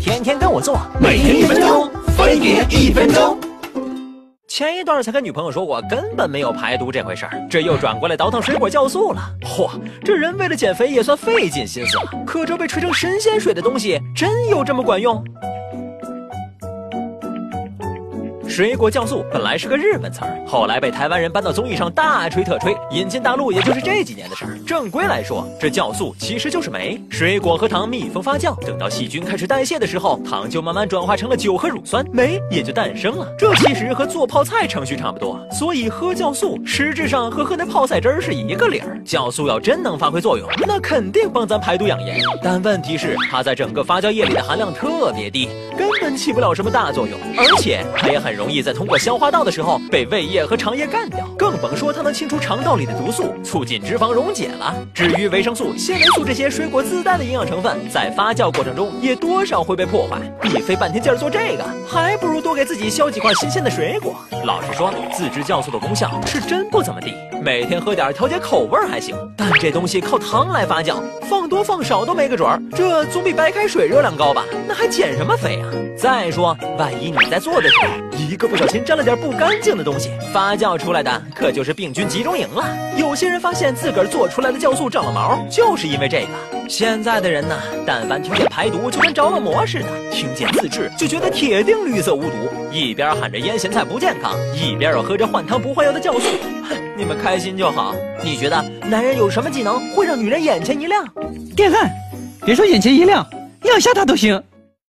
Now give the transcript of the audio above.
天天跟我做，每天一分钟，分别一分钟。前一段才跟女朋友说过，根本没有排毒这回事儿，这又转过来倒腾水果酵素了。嚯，这人为了减肥也算费尽心思了。可这被吹成神仙水的东西，真有这么管用？水果酵素本来是个日本词儿，后来被台湾人搬到综艺上大吹特吹，引进大陆也就是这几年的事儿。正规来说，这酵素其实就是酶，水果和糖密封发酵，等到细菌开始代谢的时候，糖就慢慢转化成了酒和乳酸，酶也就诞生了。这其实和做泡菜程序差不多，所以喝酵素实质上和喝那泡菜汁儿是一个理儿。酵素要真能发挥作用，那肯定帮咱排毒养颜。但问题是，它在整个发酵液里的含量特别低，根本起不了什么大作用，而且它也很容。容易在通过消化道的时候被胃液和肠液干掉，更甭说它能清除肠道里的毒素，促进脂肪溶解了。至于维生素、纤维素这些水果自带的营养成分，在发酵过程中也多少会被破坏。你费半天劲儿做这个，还不如多给自己削几块新鲜的水果。老实说，自制酵素的功效是真不怎么地，每天喝点调节口味还行。但这东西靠糖来发酵，放多放少都没个准儿，这总比白开水热量高吧？那还减什么肥啊？再说，万一你在做的时候一个不小心沾了点不干净的东西，发酵出来的可就是病菌集中营了。有些人发现自个儿做出来的酵素长了毛，就是因为这个。现在的人呢，但凡听见排毒就跟着了魔似的，听见自制就觉得铁定绿色无毒，一边喊着腌咸菜不健康，一边又喝着换汤不换药的酵素。哼哼，你们开心就好。你觉得男人有什么技能会让女人眼前一亮？电焊，别说眼前一亮，亮瞎他都行。